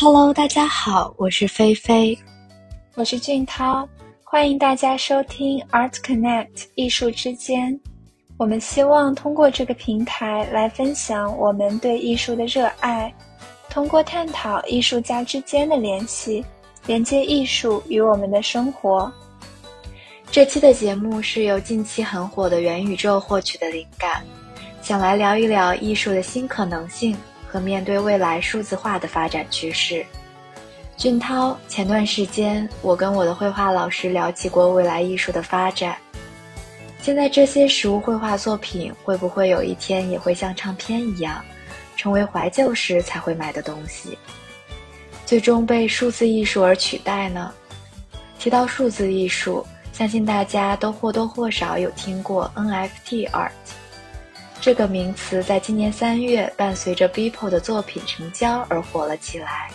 Hello，大家好，我是菲菲，我是俊涛，欢迎大家收听 Art Connect 艺术之间。我们希望通过这个平台来分享我们对艺术的热爱，通过探讨艺术家之间的联系，连接艺术与我们的生活。这期的节目是由近期很火的元宇宙获取的灵感，想来聊一聊艺术的新可能性。和面对未来数字化的发展趋势，俊涛，前段时间我跟我的绘画老师聊起过未来艺术的发展。现在这些实物绘画作品会不会有一天也会像唱片一样，成为怀旧时才会买的东西，最终被数字艺术而取代呢？提到数字艺术，相信大家都或多或少有听过 NFT art。这个名词在今年三月伴随着 Beeple 的作品成交而火了起来。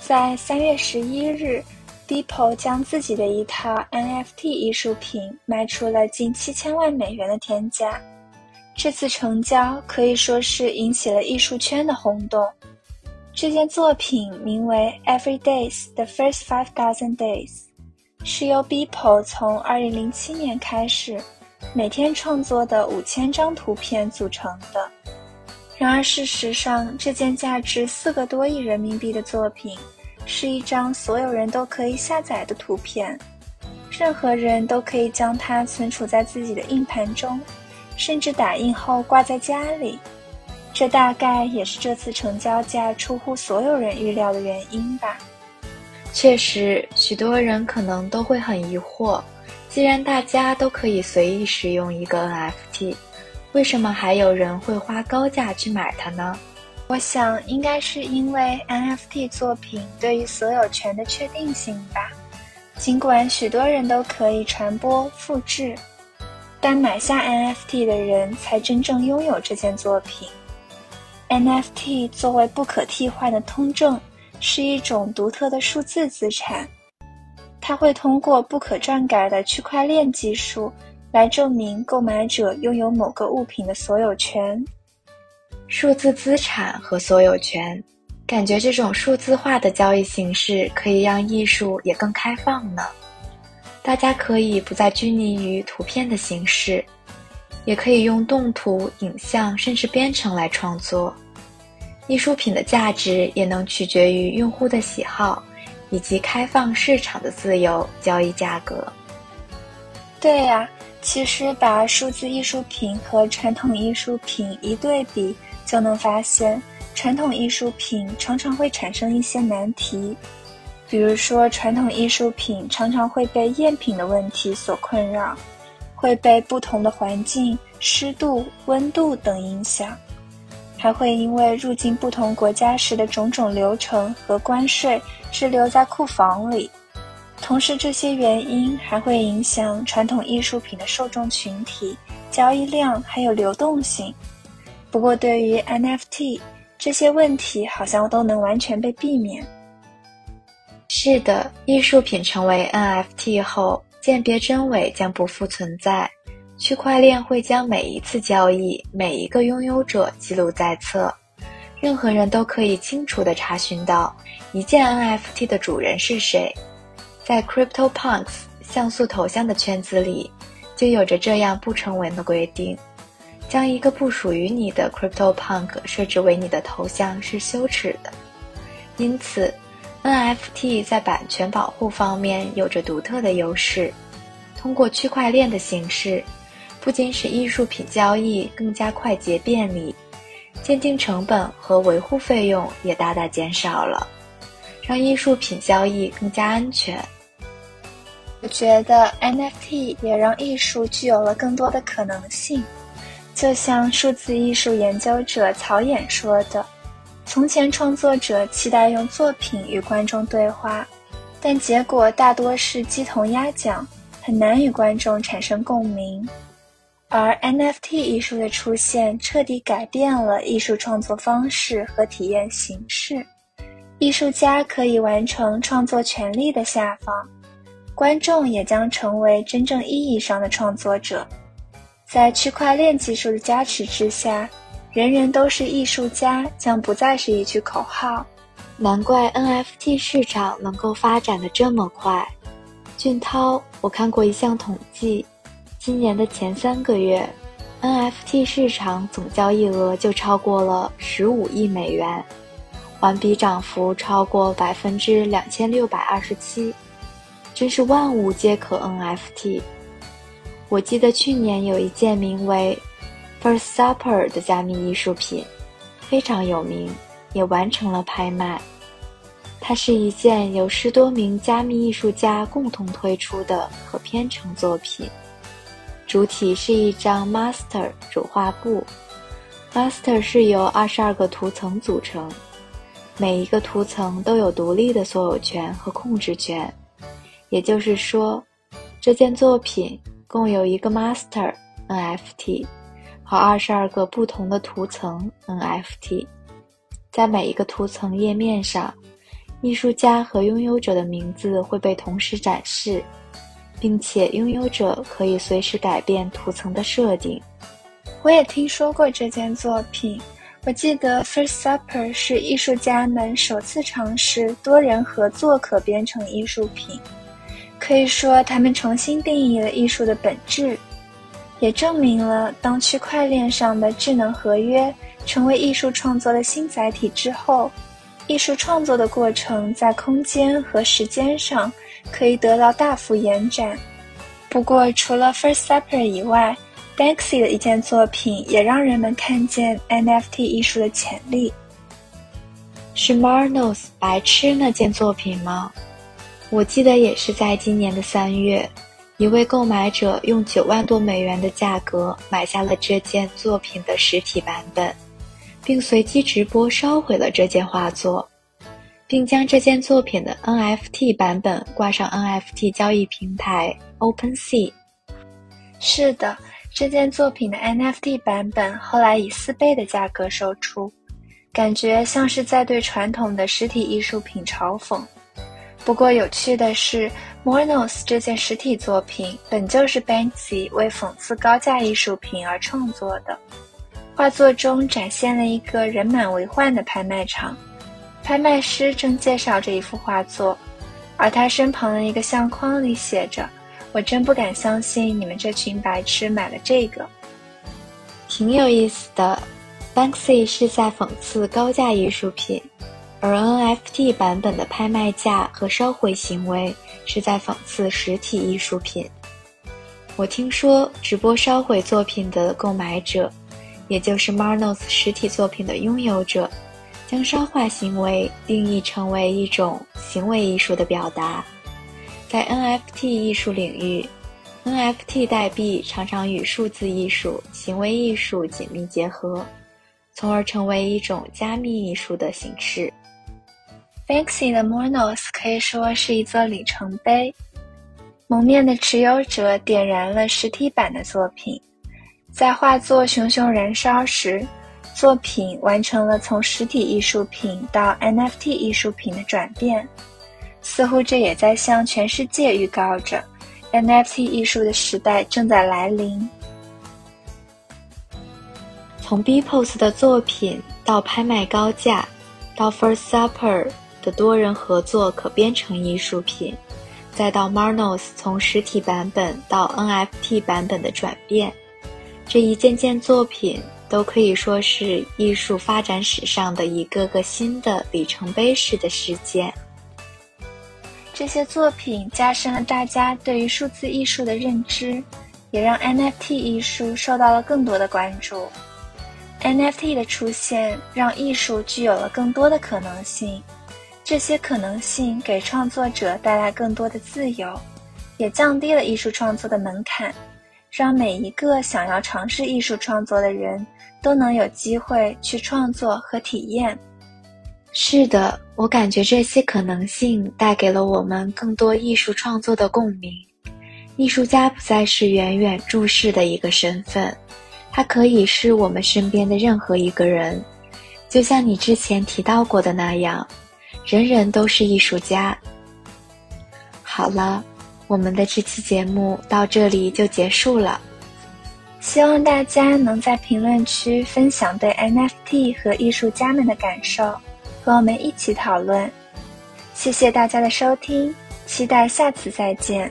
在三月十一日，Beeple 将自己的一套 NFT 艺术品卖出了近七千万美元的天价。这次成交可以说是引起了艺术圈的轰动。这件作品名为 Every Days: The First Five Thousand Days，是由 Beeple 从二零零七年开始。每天创作的五千张图片组成的。然而，事实上，这件价值四个多亿人民币的作品，是一张所有人都可以下载的图片，任何人都可以将它存储在自己的硬盘中，甚至打印后挂在家里。这大概也是这次成交价出乎所有人预料的原因吧。确实，许多人可能都会很疑惑。既然大家都可以随意使用一个 NFT，为什么还有人会花高价去买它呢？我想应该是因为 NFT 作品对于所有权的确定性吧。尽管许多人都可以传播复制，但买下 NFT 的人才真正拥有这件作品。NFT 作为不可替换的通证，是一种独特的数字资产。它会通过不可篡改的区块链技术来证明购买者拥有某个物品的所有权。数字资产和所有权，感觉这种数字化的交易形式可以让艺术也更开放呢。大家可以不再拘泥于图片的形式，也可以用动图、影像甚至编程来创作。艺术品的价值也能取决于用户的喜好。以及开放市场的自由交易价格。对呀，其实把数字艺术品和传统艺术品一对比，就能发现，传统艺术品常常会产生一些难题，比如说，传统艺术品常常会被赝品的问题所困扰，会被不同的环境、湿度、温度等影响。还会因为入境不同国家时的种种流程和关税滞留在库房里，同时这些原因还会影响传统艺术品的受众群体、交易量还有流动性。不过，对于 NFT，这些问题好像都能完全被避免。是的，艺术品成为 NFT 后，鉴别真伪将不复存在。区块链会将每一次交易、每一个拥有者记录在册，任何人都可以清楚地查询到一件 NFT 的主人是谁。在 CryptoPunks 像素头像的圈子里，就有着这样不成文的规定：将一个不属于你的 CryptoPunk 设置为你的头像是羞耻的。因此，NFT 在版权保护方面有着独特的优势，通过区块链的形式。不仅使艺术品交易更加快捷便利，鉴定成本和维护费用也大大减少了，让艺术品交易更加安全。我觉得 NFT 也让艺术具有了更多的可能性，就像数字艺术研究者曹衍说的：“从前创作者期待用作品与观众对话，但结果大多是鸡同鸭讲，很难与观众产生共鸣。”而 NFT 艺术的出现，彻底改变了艺术创作方式和体验形式。艺术家可以完成创作权利的下放，观众也将成为真正意义上的创作者。在区块链技术的加持之下，人人都是艺术家将不再是一句口号，难怪 NFT 市场能够发展的这么快。俊涛，我看过一项统计，今年的前三个月，NFT 市场总交易额就超过了十五亿美元，环比涨幅超过百分之两千六百二十七，真是万物皆可 NFT。我记得去年有一件名为《First Supper》的加密艺术品，非常有名，也完成了拍卖。它是一件由十多名加密艺术家共同推出的可编程作品，主体是一张 master 主画布，master 是由二十二个图层组成，每一个图层都有独立的所有权和控制权，也就是说，这件作品。共有一个 master NFT 和二十二个不同的图层 NFT，在每一个图层页面上，艺术家和拥有者的名字会被同时展示，并且拥有者可以随时改变图层的设定。我也听说过这件作品，我记得 First Supper 是艺术家们首次尝试多人合作可编程艺术品。可以说，他们重新定义了艺术的本质，也证明了当区块链上的智能合约成为艺术创作的新载体之后，艺术创作的过程在空间和时间上可以得到大幅延展。不过，除了 First Supper 以外，Banksy 的一件作品也让人们看见 NFT 艺术的潜力。是 Marnos 白痴那件作品吗？我记得也是在今年的三月，一位购买者用九万多美元的价格买下了这件作品的实体版本，并随机直播烧毁了这件画作，并将这件作品的 NFT 版本挂上 NFT 交易平台 OpenSea。是的，这件作品的 NFT 版本后来以四倍的价格售出，感觉像是在对传统的实体艺术品嘲讽。不过有趣的是，Mornos 这件实体作品本就是 Banksy 为讽刺高价艺术品而创作的。画作中展现了一个人满为患的拍卖场，拍卖师正介绍这一幅画作，而他身旁的一个相框里写着：“我真不敢相信你们这群白痴买了这个。”挺有意思的，Banksy 是在讽刺高价艺术品。而 NFT 版本的拍卖价和烧毁行为是在讽刺实体艺术品。我听说直播烧毁作品的购买者，也就是 Marnos 实体作品的拥有者，将烧画行为定义成为一种行为艺术的表达。在 NFT 艺术领域，NFT 代币常常与数字艺术、行为艺术紧密结合，从而成为一种加密艺术的形式。Banksy 的 Monos 可以说是一座里程碑。蒙面的持有者点燃了实体版的作品，在画作熊熊燃烧时，作品完成了从实体艺术品到 NFT 艺术品的转变。似乎这也在向全世界预告着，NFT 艺术的时代正在来临。从 Bpos 的作品到拍卖高价，到 First Supper。的多人合作可编程艺术品，再到 Marnos 从实体版本到 NFT 版本的转变，这一件件作品都可以说是艺术发展史上的一个个新的里程碑式的事件。这些作品加深了大家对于数字艺术的认知，也让 NFT 艺术受到了更多的关注。NFT 的出现让艺术具有了更多的可能性。这些可能性给创作者带来更多的自由，也降低了艺术创作的门槛，让每一个想要尝试艺术创作的人都能有机会去创作和体验。是的，我感觉这些可能性带给了我们更多艺术创作的共鸣。艺术家不再是远远注视的一个身份，他可以是我们身边的任何一个人，就像你之前提到过的那样。人人都是艺术家。好了，我们的这期节目到这里就结束了。希望大家能在评论区分享对 NFT 和艺术家们的感受。和我们一起讨论。谢谢大家的收听，期待下次再见。